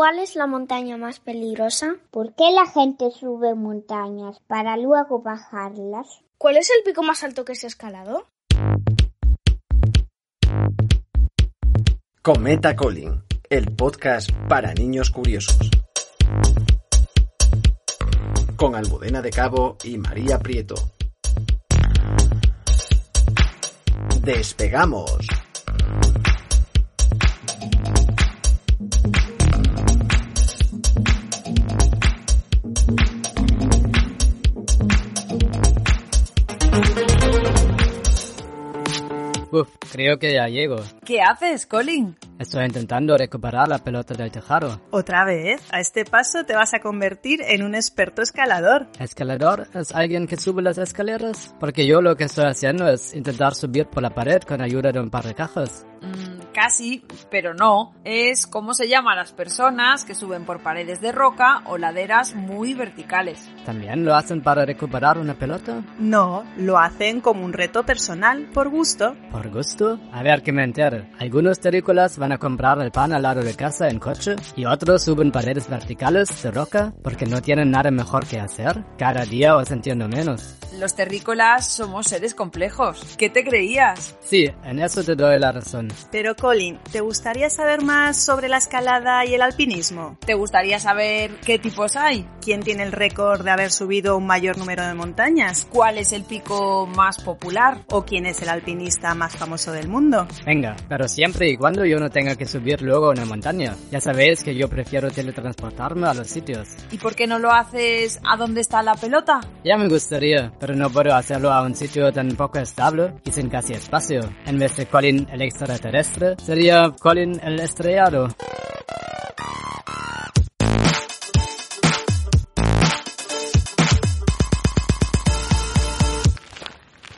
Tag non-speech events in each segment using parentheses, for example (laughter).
¿Cuál es la montaña más peligrosa? ¿Por qué la gente sube montañas para luego bajarlas? ¿Cuál es el pico más alto que se ha escalado? Cometa Colin, el podcast para niños curiosos. Con Almudena de Cabo y María Prieto. ¡Despegamos! Uf, creo que ya llego. ¿Qué haces, Colin? Estoy intentando recuperar la pelota del tejado. ¿Otra vez? A este paso te vas a convertir en un experto escalador. ¿Escalador es alguien que sube las escaleras? Porque yo lo que estoy haciendo es intentar subir por la pared con ayuda de un par de cajas. Mm, casi, pero no. Es como se llaman las personas que suben por paredes de roca o laderas muy verticales. ¿También lo hacen para recuperar una pelota? No, lo hacen como un reto personal, por gusto. ¿Por gusto? A ver que me entere. Algunos terrícolas van a comprar el pan al lado de casa en coche y otros suben paredes verticales de roca porque no tienen nada mejor que hacer. Cada día os entiendo menos. Los terrícolas somos seres complejos. ¿Qué te creías? Sí, en eso te doy la razón. Pero Colin, ¿te gustaría saber más sobre la escalada y el alpinismo? ¿Te gustaría saber qué tipos hay? ¿Quién tiene el récord de haber subido un mayor número de montañas? ¿Cuál es el pico más popular? ¿O quién es el alpinista más famoso del mundo? Venga, pero siempre y cuando yo no tenga que subir luego una montaña. Ya sabéis que yo prefiero teletransportarme a los sitios. ¿Y por qué no lo haces a donde está la pelota? Ya me gustaría, pero no puedo hacerlo a un sitio tan poco estable y sin casi espacio. En vez de Colin el extraterrestre, sería Colin el estrellado.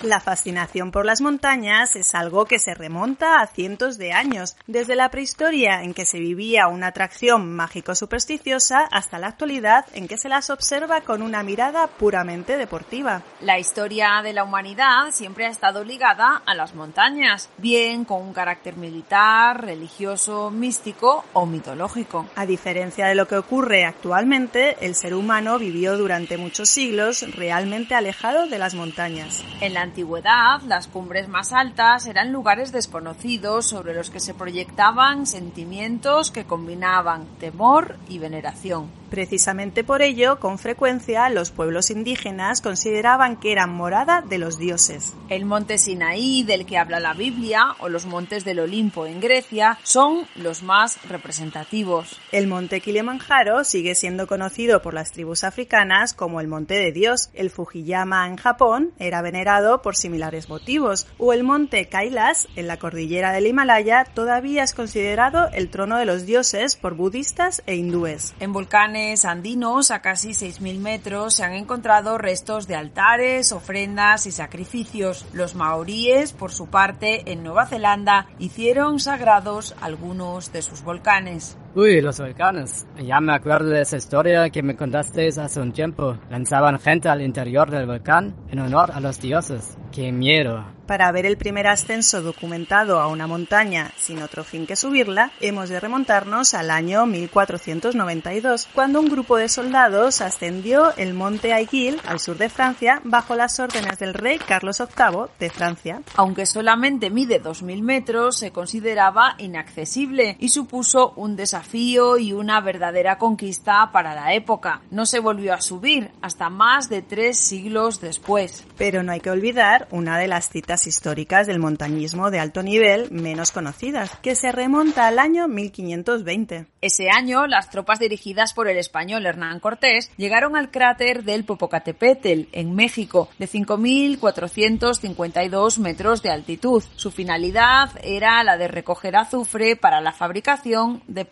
La fascinación por las montañas es algo que se remonta a cientos de años, desde la prehistoria en que se vivía una atracción mágico-supersticiosa hasta la actualidad en que se las observa con una mirada puramente deportiva. La historia de la humanidad siempre ha estado ligada a las montañas, bien con un carácter militar, religioso, místico o mitológico. A diferencia de lo que ocurre actualmente, el ser humano vivió durante muchos siglos realmente alejado de las montañas. En la antigüedad, las cumbres más altas eran lugares desconocidos sobre los que se proyectaban sentimientos que combinaban temor y veneración. Precisamente por ello, con frecuencia, los pueblos indígenas consideraban que eran morada de los dioses. El monte Sinaí, del que habla la Biblia, o los montes del Olimpo en Grecia, son los más representativos. El monte Kilimanjaro sigue siendo conocido por las tribus africanas como el monte de Dios. El Fujiyama en Japón era venerado por similares motivos, o el monte Kailas, en la cordillera del Himalaya, todavía es considerado el trono de los dioses por budistas e hindúes. En volcanes andinos a casi 6.000 metros se han encontrado restos de altares, ofrendas y sacrificios. Los maoríes, por su parte, en Nueva Zelanda, hicieron sagrados algunos de sus volcanes. Uy, los volcanes. Ya me acuerdo de esa historia que me contasteis hace un tiempo. Lanzaban gente al interior del volcán en honor a los dioses. ¡Qué miedo! Para ver el primer ascenso documentado a una montaña sin otro fin que subirla, hemos de remontarnos al año 1492, cuando un grupo de soldados ascendió el monte Aiguille al sur de Francia bajo las órdenes del rey Carlos VIII de Francia. Aunque solamente mide 2.000 metros, se consideraba inaccesible y supuso un desafío y una verdadera conquista para la época. No se volvió a subir hasta más de tres siglos después. Pero no hay que olvidar una de las citas históricas del montañismo de alto nivel menos conocidas, que se remonta al año 1520. Ese año, las tropas dirigidas por el español Hernán Cortés llegaron al cráter del Popocatépetl, en México, de 5.452 metros de altitud. Su finalidad era la de recoger azufre para la fabricación de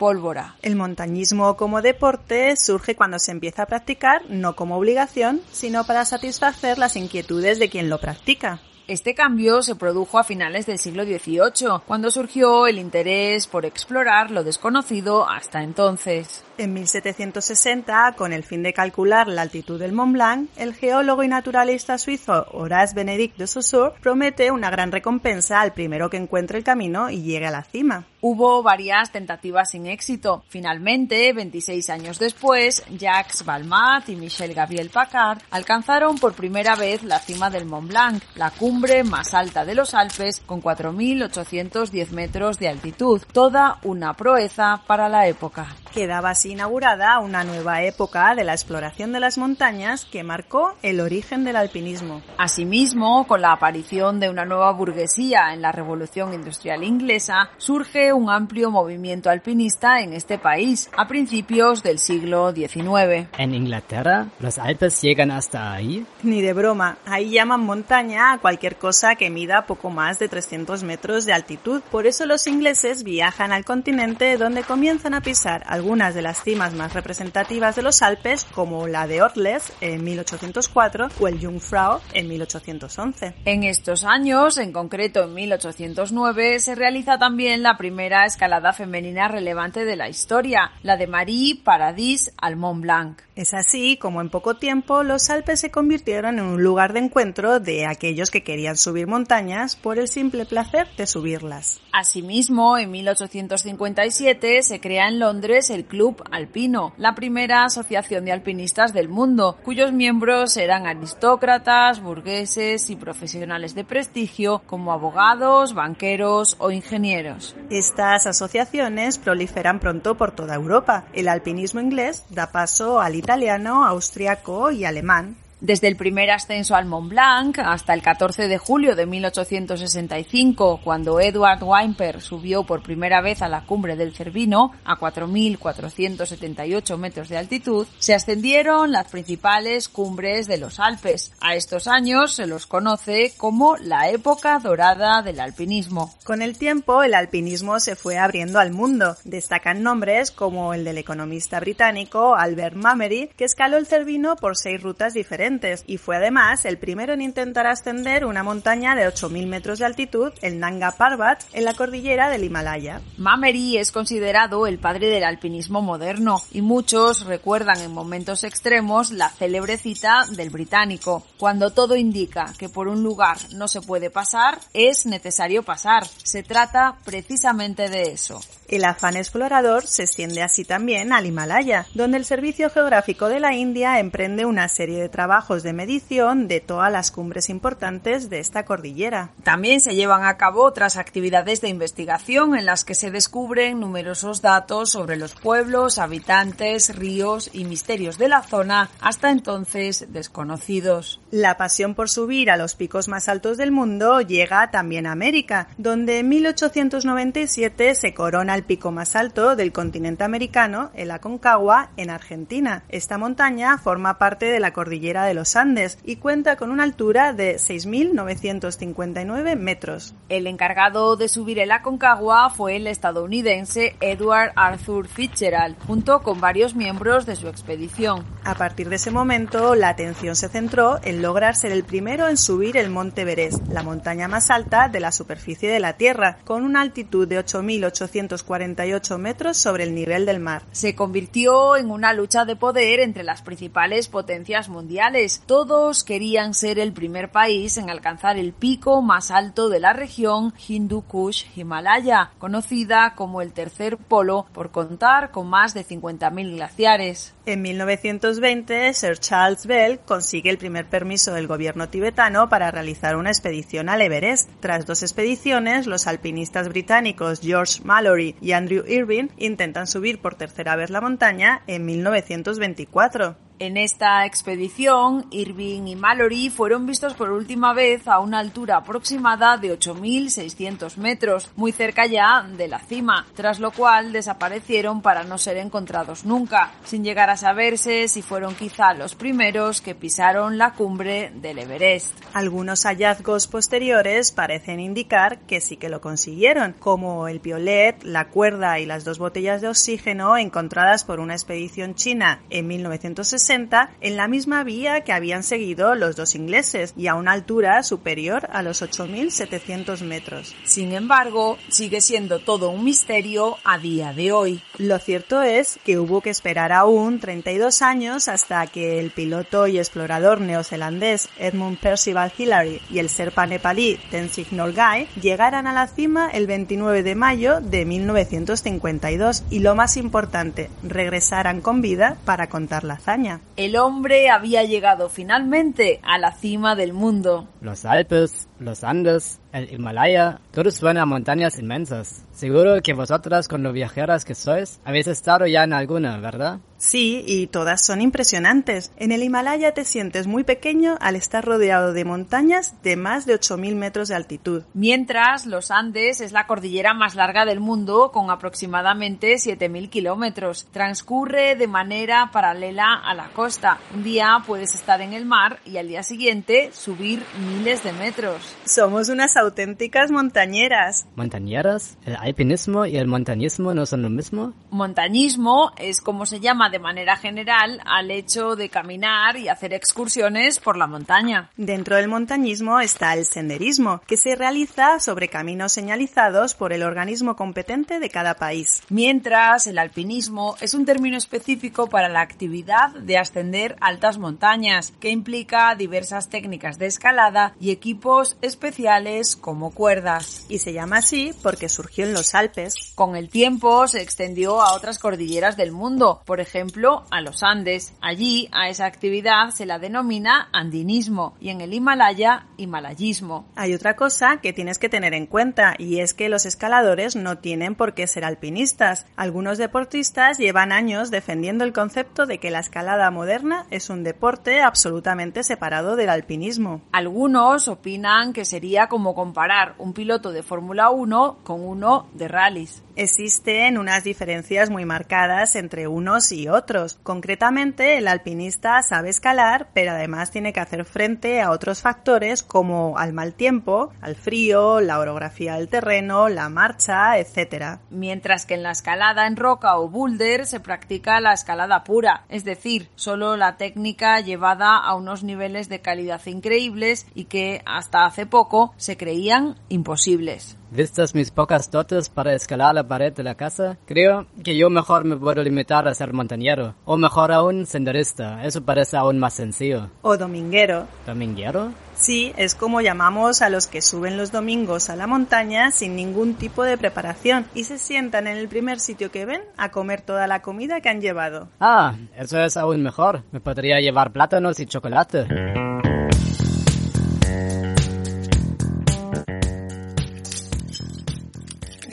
El montañismo como deporte surge cuando se empieza a practicar no como obligación, sino para satisfacer las inquietudes de quien lo practica. Este cambio se produjo a finales del siglo XVIII, cuando surgió el interés por explorar lo desconocido hasta entonces. En 1760, con el fin de calcular la altitud del Mont Blanc, el geólogo y naturalista suizo Horace Benedict de Saussure promete una gran recompensa al primero que encuentre el camino y llegue a la cima. Hubo varias tentativas sin éxito. Finalmente, 26 años después, Jacques Balmat y Michel Gabriel Paccard alcanzaron por primera vez la cima del Mont Blanc, la cumbre más alta de los Alpes con 4.810 metros de altitud, toda una proeza para la época. Quedaba así inaugurada una nueva época de la exploración de las montañas que marcó el origen del alpinismo. Asimismo, con la aparición de una nueva burguesía en la Revolución Industrial Inglesa, surge un amplio movimiento alpinista en este país a principios del siglo XIX. En Inglaterra, ¿los Alpes llegan hasta ahí? Ni de broma, ahí llaman montaña a cualquier cosa que mida poco más de 300 metros de altitud. Por eso los ingleses viajan al continente donde comienzan a pisar algunas de las cimas más representativas de los Alpes, como la de Orles en 1804 o el Jungfrau en 1811. En estos años, en concreto en 1809, se realiza también la primera escalada femenina relevante de la historia, la de Marie Paradis al Mont Blanc. Es así como en poco tiempo los Alpes se convirtieron en un lugar de encuentro de aquellos que querían subir montañas por el simple placer de subirlas. Asimismo, en 1857 se crea en Londres el Club Alpino, la primera asociación de alpinistas del mundo, cuyos miembros eran aristócratas, burgueses y profesionales de prestigio como abogados, banqueros o ingenieros. Estas asociaciones proliferan pronto por toda Europa. El alpinismo inglés da paso al italiano, austriaco y alemán. Desde el primer ascenso al Mont Blanc hasta el 14 de julio de 1865, cuando Edward Wimper subió por primera vez a la cumbre del Cervino, a 4.478 metros de altitud, se ascendieron las principales cumbres de los Alpes. A estos años se los conoce como la época dorada del alpinismo. Con el tiempo, el alpinismo se fue abriendo al mundo. Destacan nombres como el del economista británico Albert Mamery, que escaló el Cervino por seis rutas diferentes y fue además el primero en intentar ascender una montaña de 8.000 metros de altitud, el Nanga Parbat, en la cordillera del Himalaya. Mamery es considerado el padre del alpinismo moderno y muchos recuerdan en momentos extremos la célebre cita del británico. Cuando todo indica que por un lugar no se puede pasar, es necesario pasar. Se trata precisamente de eso. El afán explorador se extiende así también al Himalaya, donde el Servicio Geográfico de la India emprende una serie de trabajos de medición de todas las cumbres importantes de esta cordillera. También se llevan a cabo otras actividades de investigación en las que se descubren numerosos datos sobre los pueblos, habitantes, ríos y misterios de la zona hasta entonces desconocidos. La pasión por subir a los picos más altos del mundo llega también a América, donde en 1897 se corona el pico más alto del continente americano, el Aconcagua, en Argentina. Esta montaña forma parte de la cordillera de los Andes y cuenta con una altura de 6.959 metros. El encargado de subir el Aconcagua fue el estadounidense Edward Arthur Fitzgerald, junto con varios miembros de su expedición. A partir de ese momento, la atención se centró en lograr ser el primero en subir el Monte Everest, la montaña más alta de la superficie de la Tierra, con una altitud de 8.848 metros sobre el nivel del mar. Se convirtió en una lucha de poder entre las principales potencias mundiales. Todos querían ser el primer país en alcanzar el pico más alto de la región Hindu Kush Himalaya, conocida como el tercer polo por contar con más de 50.000 glaciares. En 1920, Sir Charles Bell consigue el primer permiso del gobierno tibetano para realizar una expedición al Everest. Tras dos expediciones, los alpinistas británicos George Mallory y Andrew Irving intentan subir por tercera vez la montaña en 1924. En esta expedición, Irving y Mallory fueron vistos por última vez a una altura aproximada de 8.600 metros, muy cerca ya de la cima, tras lo cual desaparecieron para no ser encontrados nunca, sin llegar a saberse si fueron quizá los primeros que pisaron la cumbre del Everest. Algunos hallazgos posteriores parecen indicar que sí que lo consiguieron, como el piolet, la cuerda y las dos botellas de oxígeno encontradas por una expedición china en 1960 60 en la misma vía que habían seguido los dos ingleses y a una altura superior a los 8.700 metros. Sin embargo, sigue siendo todo un misterio a día de hoy. Lo cierto es que hubo que esperar aún 32 años hasta que el piloto y explorador neozelandés Edmund Percival Hillary y el serpa nepalí Tenzing Norgay llegaran a la cima el 29 de mayo de 1952 y lo más importante, regresaran con vida para contar la hazaña. El hombre había llegado finalmente a la cima del mundo. Los Alpes, los Andes, el Himalaya, todos suenan a montañas inmensas. Seguro que vosotras, con lo viajeras que sois, habéis estado ya en alguna, ¿verdad? Sí, y todas son impresionantes. En el Himalaya te sientes muy pequeño al estar rodeado de montañas de más de 8.000 metros de altitud. Mientras, los Andes es la cordillera más larga del mundo, con aproximadamente 7.000 kilómetros. Transcurre de manera paralela a la costa. Un día puedes estar en el mar y al día siguiente subir miles de metros. Somos unas auténticas montañeras. ¿Montañeras? ¿El alpinismo y el montañismo no son lo mismo? Montañismo es como se llama de manera general al hecho de caminar y hacer excursiones por la montaña. Dentro del montañismo está el senderismo, que se realiza sobre caminos señalizados por el organismo competente de cada país. Mientras el alpinismo es un término específico para la actividad de ascender altas montañas, que implica diversas técnicas de escalada y equipos especiales como cuerdas. Y se llama así porque surgió en los Alpes. Con el tiempo se extendió a otras cordilleras del mundo, por ejemplo, ejemplo, a los Andes. Allí a esa actividad se la denomina andinismo y en el Himalaya himalayismo. Hay otra cosa que tienes que tener en cuenta y es que los escaladores no tienen por qué ser alpinistas. Algunos deportistas llevan años defendiendo el concepto de que la escalada moderna es un deporte absolutamente separado del alpinismo. Algunos opinan que sería como comparar un piloto de Fórmula 1 con uno de rallies. Existen unas diferencias muy marcadas entre unos y otros. Concretamente, el alpinista sabe escalar, pero además tiene que hacer frente a otros factores como al mal tiempo, al frío, la orografía del terreno, la marcha, etc. Mientras que en la escalada en roca o boulder se practica la escalada pura, es decir, solo la técnica llevada a unos niveles de calidad increíbles y que hasta hace poco se creían imposibles. Vistas mis pocas dotes para escalar la pared de la casa, creo que yo mejor me puedo limitar a ser montañero, o mejor aún senderista, eso parece aún más sencillo. O dominguero. ¿Dominguero? Sí, es como llamamos a los que suben los domingos a la montaña sin ningún tipo de preparación y se sientan en el primer sitio que ven a comer toda la comida que han llevado. Ah, eso es aún mejor. Me podría llevar plátanos y chocolate.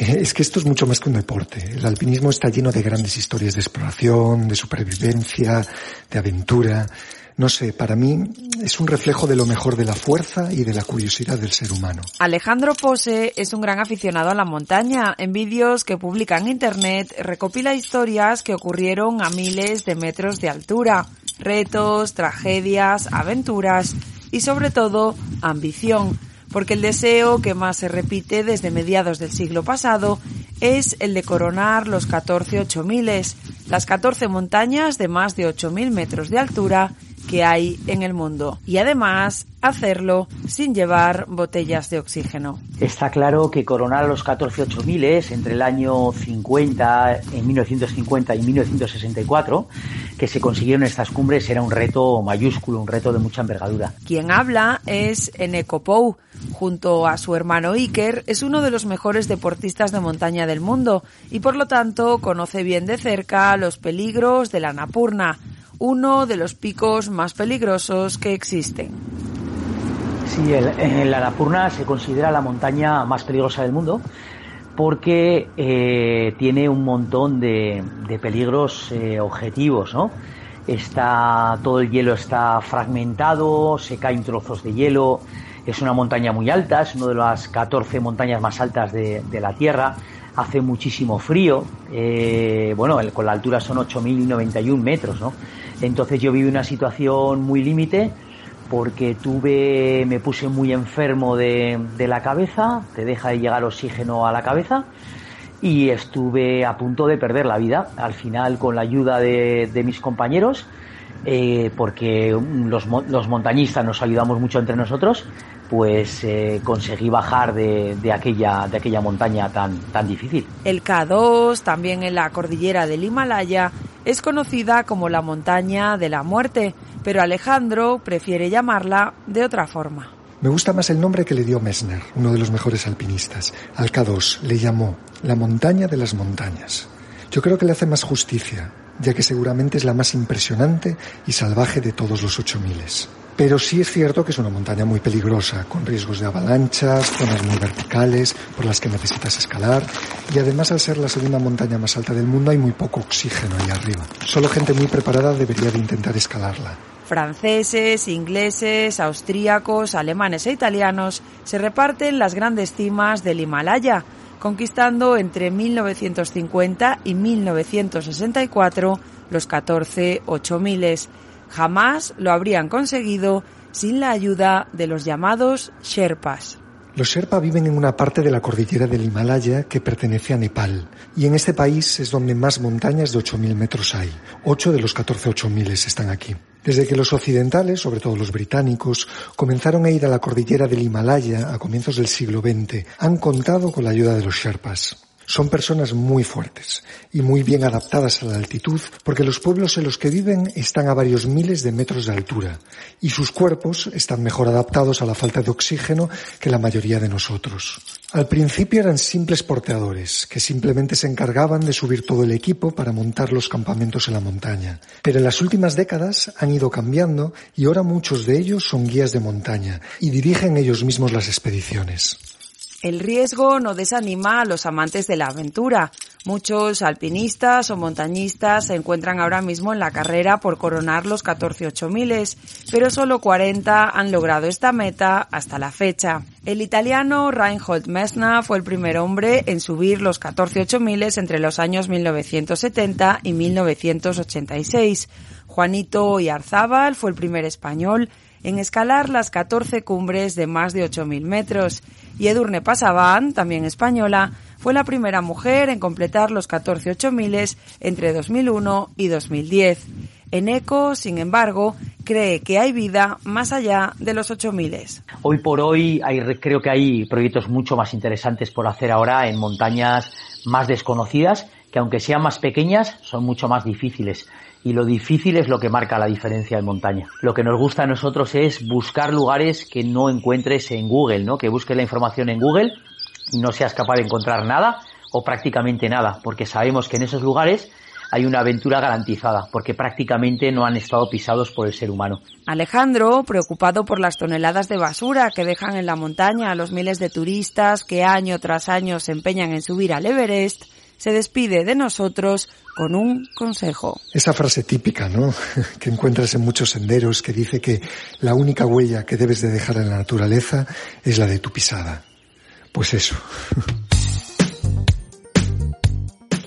Es que esto es mucho más que un deporte. El alpinismo está lleno de grandes historias de exploración, de supervivencia, de aventura. No sé, para mí es un reflejo de lo mejor de la fuerza y de la curiosidad del ser humano. Alejandro Pose es un gran aficionado a la montaña. En vídeos que publica en internet recopila historias que ocurrieron a miles de metros de altura. Retos, tragedias, aventuras y sobre todo ambición porque el deseo que más se repite desde mediados del siglo pasado es el de coronar los 14 8000, las 14 montañas de más de 8000 metros de altura que hay en el mundo y además hacerlo sin llevar botellas de oxígeno. Está claro que coronar los 14 8000 entre el año 50, en 1950 y 1964, que se consiguieron estas cumbres era un reto mayúsculo, un reto de mucha envergadura. Quien habla es Eneco Pou. Junto a su hermano Iker, es uno de los mejores deportistas de montaña del mundo y por lo tanto conoce bien de cerca los peligros de la Napurna, uno de los picos más peligrosos que existen. Sí, el, la Annapurna se considera la montaña más peligrosa del mundo porque eh, tiene un montón de, peligros eh, objetivos, ¿no? Está, todo el hielo está fragmentado, se caen trozos de hielo, es una montaña muy alta, es una de las 14 montañas más altas de, la Tierra, hace muchísimo frío, eh, bueno, con la altura son 8.091 metros, ¿no? Entonces yo viví una situación muy límite porque tuve, me puse muy enfermo de, la cabeza, te deja de llegar oxígeno a la cabeza y estuve a punto de perder la vida. Al final, con la ayuda de, mis compañeros, eh, porque los, montañistas nos ayudamos mucho entre nosotros, pues eh, conseguí bajar de, de, aquella, de aquella montaña tan, tan difícil. El K2, también en la cordillera del Himalaya, es conocida como la montaña de la muerte, pero Alejandro prefiere llamarla de otra forma. Me gusta más el nombre que le dio Messner, uno de los mejores alpinistas. Al K2 le llamó la montaña de las montañas. Yo creo que le hace más justicia, ya que seguramente es la más impresionante y salvaje de todos los ocho miles. Pero sí es cierto que es una montaña muy peligrosa, con riesgos de avalanchas, zonas muy verticales por las que necesitas escalar y además al ser la segunda montaña más alta del mundo hay muy poco oxígeno ahí arriba. Solo gente muy preparada debería de intentar escalarla. Franceses, ingleses, austríacos, alemanes e italianos se reparten las grandes cimas del Himalaya, conquistando entre 1950 y 1964 los 14 8000. Jamás lo habrían conseguido sin la ayuda de los llamados Sherpas. Los Sherpa viven en una parte de la cordillera del Himalaya que pertenece a Nepal, y en este país es donde más montañas de 8.000 metros hay. Ocho de los 14 8.000 están aquí. Desde que los occidentales, sobre todo los británicos, comenzaron a ir a la cordillera del Himalaya a comienzos del siglo XX, han contado con la ayuda de los Sherpas. Son personas muy fuertes y muy bien adaptadas a la altitud porque los pueblos en los que viven están a varios miles de metros de altura y sus cuerpos están mejor adaptados a la falta de oxígeno que la mayoría de nosotros. Al principio eran simples porteadores que simplemente se encargaban de subir todo el equipo para montar los campamentos en la montaña. Pero en las últimas décadas han ido cambiando y ahora muchos de ellos son guías de montaña y dirigen ellos mismos las expediciones. El riesgo no desanima a los amantes de la aventura. Muchos alpinistas o montañistas se encuentran ahora mismo en la carrera por coronar los 14 miles, pero solo 40 han logrado esta meta hasta la fecha. El italiano Reinhold Messner fue el primer hombre en subir los 14 miles entre los años 1970 y 1986. Juanito Yarzábal fue el primer español en escalar las 14 cumbres de más de 8.000 metros y Edurne Pasaban, también española, fue la primera mujer en completar los 14 8000 entre 2001 y 2010. Eneco, sin embargo, cree que hay vida más allá de los 8000. Hoy por hoy creo que hay proyectos mucho más interesantes por hacer ahora en montañas más desconocidas, que aunque sean más pequeñas, son mucho más difíciles y lo difícil es lo que marca la diferencia en montaña. Lo que nos gusta a nosotros es buscar lugares que no encuentres en Google, ¿no? Que busques la información en Google y no seas capaz de encontrar nada o prácticamente nada, porque sabemos que en esos lugares hay una aventura garantizada, porque prácticamente no han estado pisados por el ser humano. Alejandro, preocupado por las toneladas de basura que dejan en la montaña a los miles de turistas que año tras año se empeñan en subir al Everest, se despide de nosotros con un consejo. Esa frase típica, ¿no? (laughs) que encuentras en muchos senderos que dice que la única huella que debes de dejar en la naturaleza es la de tu pisada. Pues eso. (laughs)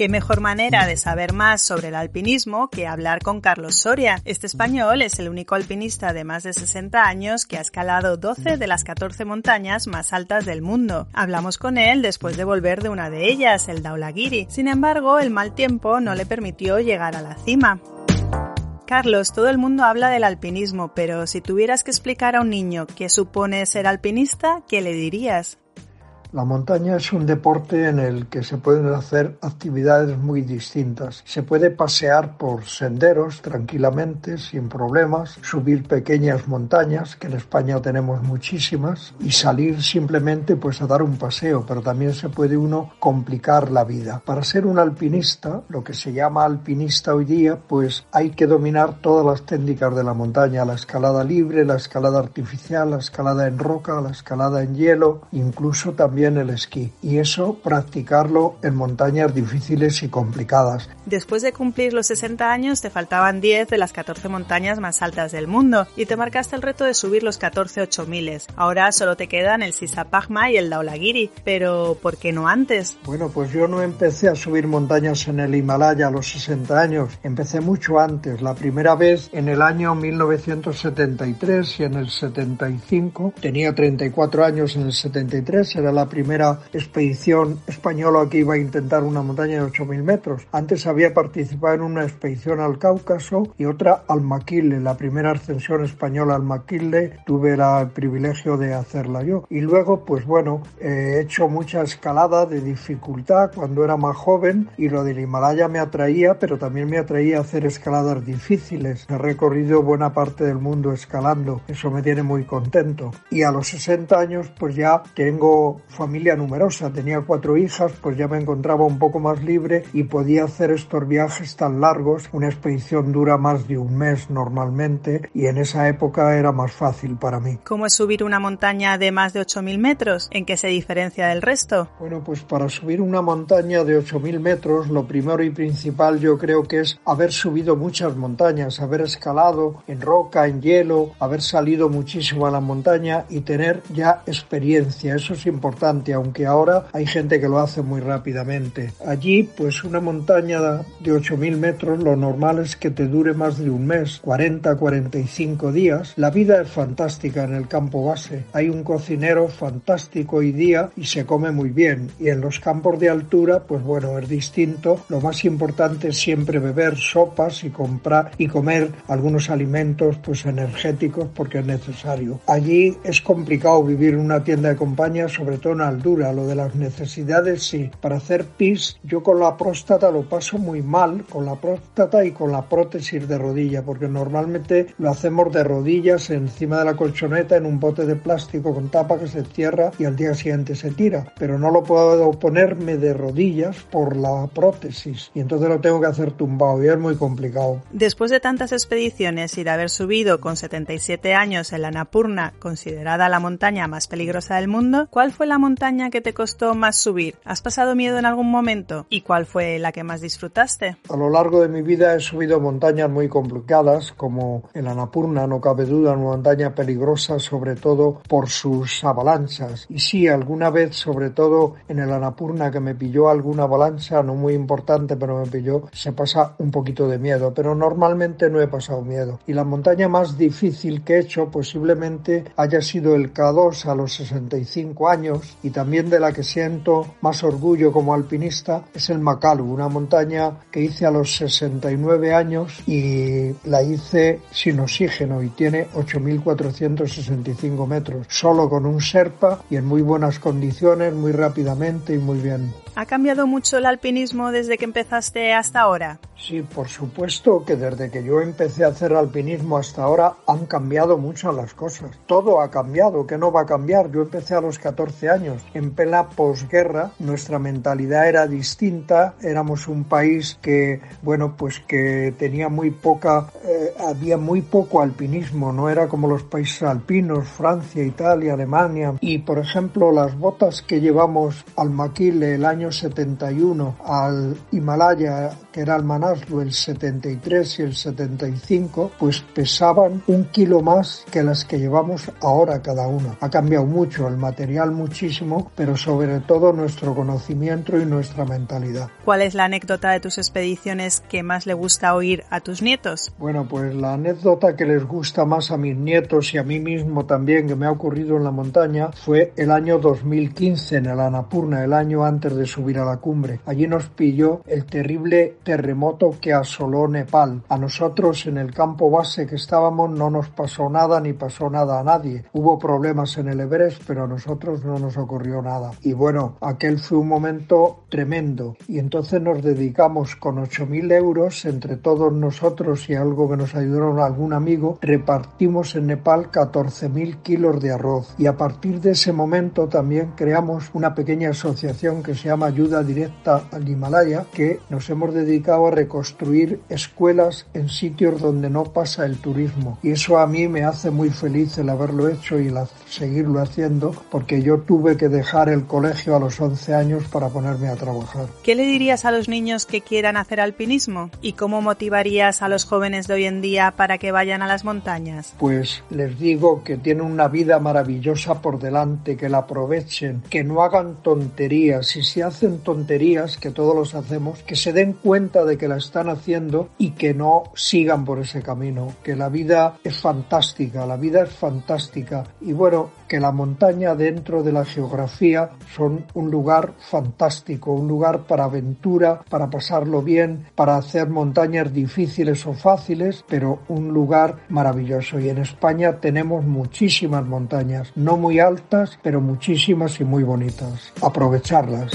qué mejor manera de saber más sobre el alpinismo que hablar con Carlos Soria. Este español es el único alpinista de más de 60 años que ha escalado 12 de las 14 montañas más altas del mundo. Hablamos con él después de volver de una de ellas, el Daulagiri. Sin embargo, el mal tiempo no le permitió llegar a la cima. Carlos, todo el mundo habla del alpinismo, pero si tuvieras que explicar a un niño qué supone ser alpinista, ¿qué le dirías? La montaña es un deporte en el que se pueden hacer actividades muy distintas. Se puede pasear por senderos tranquilamente, sin problemas, subir pequeñas montañas, que en España tenemos muchísimas, y salir simplemente pues a dar un paseo, pero también se puede uno complicar la vida. Para ser un alpinista, lo que se llama alpinista hoy día, pues hay que dominar todas las técnicas de la montaña, la escalada libre, la escalada artificial, la escalada en roca, la escalada en hielo, incluso también el esquí y eso practicarlo en montañas difíciles y complicadas. Después de cumplir los 60 años te faltaban 10 de las 14 montañas más altas del mundo y te marcaste el reto de subir los 14 8000. Ahora solo te quedan el Sisapagma y el Daulagiri, pero ¿por qué no antes? Bueno, pues yo no empecé a subir montañas en el Himalaya a los 60 años, empecé mucho antes, la primera vez en el año 1973 y en el 75, tenía 34 años en el 73, era la primera expedición española que iba a intentar una montaña de 8.000 metros. Antes había participado en una expedición al Cáucaso y otra al Maquile, la primera ascensión española al Maquile, tuve el privilegio de hacerla yo. Y luego, pues bueno, he hecho mucha escalada de dificultad cuando era más joven y lo del Himalaya me atraía, pero también me atraía hacer escaladas difíciles. He recorrido buena parte del mundo escalando, eso me tiene muy contento. Y a los 60 años, pues ya tengo familia numerosa, tenía cuatro hijas, pues ya me encontraba un poco más libre y podía hacer estos viajes tan largos. Una expedición dura más de un mes normalmente y en esa época era más fácil para mí. ¿Cómo es subir una montaña de más de 8.000 metros? ¿En qué se diferencia del resto? Bueno, pues para subir una montaña de 8.000 metros, lo primero y principal yo creo que es haber subido muchas montañas, haber escalado en roca, en hielo, haber salido muchísimo a la montaña y tener ya experiencia. Eso es importante, aunque ahora hay gente que lo hace muy rápidamente. Allí, pues una montaña de 8.000 metros, lo normal es que te dure más de un mes, 40, 45 días. La vida es fantástica en el campo base. Hay un cocinero fantástico hoy día y se come muy bien. Y en los campos de altura, pues bueno, es distinto. Lo más importante es siempre beber sopas y comprar y comer algunos alimentos pues energéticos porque es necesario. Allí es complicado vivir en una tienda de compañía, sobre todo en altura. Lo de las necesidades sí. Para hacer pis, yo con la próstata lo paso muy mal, con la próstata y con la prótesis de rodilla, porque normalmente lo hacemos de rodillas encima de la colchoneta en un bote de plástico con tapa que se cierra y al día siguiente se tira. Pero no lo puedo ponerme de rodillas por la prótesis y entonces lo tengo que hacer tumbado y es muy complicado. Después de tantas expediciones y de haber subido con 77 años en la Napurna, considerada la montaña más peligrosa del mundo, ¿cuál fue la montaña que te costó más subir? ¿Has pasado miedo en algún momento? ¿Y cuál fue la que más disfrutaste? A lo largo de mi vida he subido montañas muy complicadas como el Anapurna, no cabe duda, una montaña peligrosa sobre todo por sus avalanchas. Y sí, alguna vez, sobre todo en el Anapurna, que me pilló alguna avalancha, no muy importante, pero me pilló, se pasa un poquito de miedo, pero normalmente no he pasado miedo. Y la montaña más difícil que he hecho posiblemente haya sido el K2 a los 65 años y también de la que siento más orgullo como alpinista es el Makalu, una montaña que hice a los 69 años y la hice sin oxígeno y tiene 8.465 metros, solo con un Serpa y en muy buenas condiciones, muy rápidamente y muy bien. ¿Ha cambiado mucho el alpinismo desde que empezaste hasta ahora? Sí, por supuesto que desde que yo empecé a hacer alpinismo hasta ahora han cambiado mucho las cosas. Todo ha cambiado, ¿qué no va a cambiar? Yo empecé a los 14 años. En plena posguerra nuestra mentalidad era distinta, éramos un país que, bueno, pues que tenía muy poca, eh, había muy poco alpinismo, no era como los países alpinos, Francia, Italia, Alemania. Y por ejemplo, las botas que llevamos al Maquile el año 71, al Himalaya, que era el Manaslu el 73 y el 75, pues pesaban un kilo más que las que llevamos ahora cada una. Ha cambiado mucho el material muchísimo, pero sobre todo nuestro conocimiento y nuestra mentalidad. ¿Cuál es la anécdota de tus expediciones que más le gusta oír a tus nietos? Bueno, pues la anécdota que les gusta más a mis nietos y a mí mismo también que me ha ocurrido en la montaña fue el año 2015 en el Anapurna, el año antes de subir a la cumbre. Allí nos pilló el terrible terremoto que asoló Nepal. A nosotros en el campo base que estábamos no nos pasó nada ni pasó nada a nadie. Hubo problemas en el Everest, pero a nosotros no nos ocurrió nada. Y bueno, aquel fue un momento tremendo. Y entonces nos dedicamos con 8.000 euros entre todos nosotros y algo que nos ayudaron algún amigo, repartimos en Nepal 14.000 kilos de arroz. Y a partir de ese momento también creamos una pequeña asociación que se llama Ayuda Directa al Himalaya, que nos hemos dedicado a reconstruir escuelas en sitios donde no pasa el turismo. Y eso a mí me hace muy feliz el haberlo hecho y el seguirlo haciendo, porque yo tuve que dejar el colegio a los 11 años para ponerme a trabajar. ¿Qué le dirías a los niños que quieran hacer alpinismo? ¿Y cómo motivarías a los jóvenes de hoy en día para que vayan a las montañas? Pues les digo que tienen una vida maravillosa por delante, que la aprovechen, que no hagan tonterías y si hacen tonterías, que todos los hacemos, que se den cuenta de que la están haciendo y que no sigan por ese camino, que la vida es fantástica, la vida es fantástica y bueno, que la montaña dentro de la geografía son un lugar fantástico, un lugar para aventura, para pasarlo bien, para hacer montañas difíciles o fáciles, pero un lugar maravilloso. Y en España tenemos muchísimas montañas, no muy altas, pero muchísimas y muy bonitas. Aprovecharlas.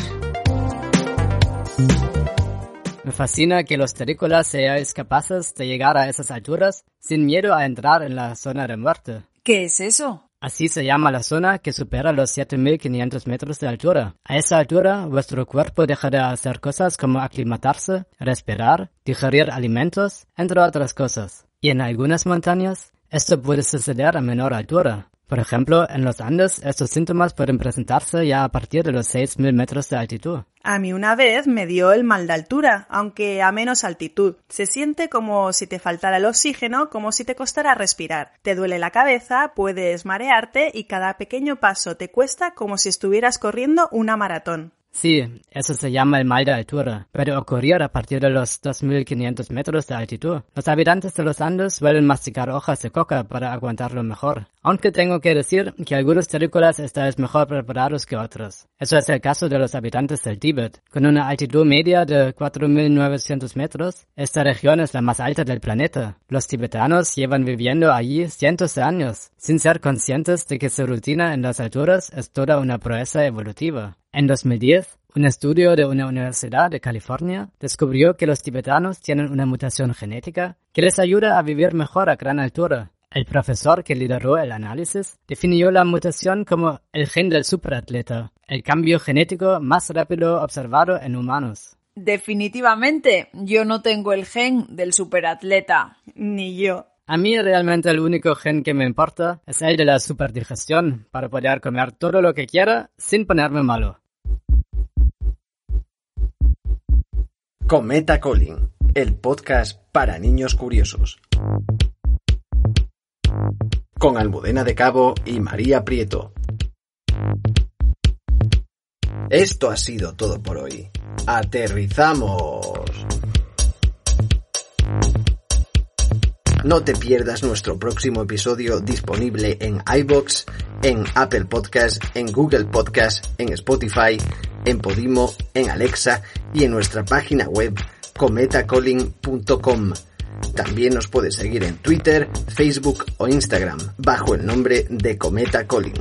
Me fascina que los terrícolas seáis capaces de llegar a esas alturas sin miedo a entrar en la zona de muerte. ¿Qué es eso? Así se llama la zona que supera los 7500 metros de altura. A esa altura, vuestro cuerpo deja de hacer cosas como aclimatarse, respirar, digerir alimentos, entre otras cosas. Y en algunas montañas, esto puede suceder a menor altura. Por ejemplo, en los Andes estos síntomas pueden presentarse ya a partir de los 6.000 metros de altitud. A mí una vez me dio el mal de altura, aunque a menos altitud. Se siente como si te faltara el oxígeno, como si te costara respirar. Te duele la cabeza, puedes marearte y cada pequeño paso te cuesta como si estuvieras corriendo una maratón. Sí, eso se llama el mal de altura. Puede ocurrir a partir de los 2.500 metros de altitud. Los habitantes de los Andes suelen masticar hojas de coca para aguantarlo mejor. Aunque tengo que decir que algunos terrícolas estáis mejor preparados que otros. Eso es el caso de los habitantes del Tíbet. Con una altitud media de 4.900 metros, esta región es la más alta del planeta. Los tibetanos llevan viviendo allí cientos de años, sin ser conscientes de que su rutina en las alturas es toda una proeza evolutiva. En 2010, un estudio de una universidad de California descubrió que los tibetanos tienen una mutación genética que les ayuda a vivir mejor a gran altura. El profesor que lideró el análisis definió la mutación como el gen del superatleta, el cambio genético más rápido observado en humanos. Definitivamente, yo no tengo el gen del superatleta. Ni yo. A mí realmente el único gen que me importa es el de la superdigestión, para poder comer todo lo que quiera sin ponerme malo. Cometa Calling, el podcast para niños curiosos. Con Almudena de Cabo y María Prieto. Esto ha sido todo por hoy. Aterrizamos. No te pierdas nuestro próximo episodio disponible en iBox, en Apple Podcast, en Google Podcast, en Spotify, en Podimo, en Alexa y en nuestra página web cometacalling.com. También nos puedes seguir en Twitter, Facebook o Instagram bajo el nombre de Cometa Calling.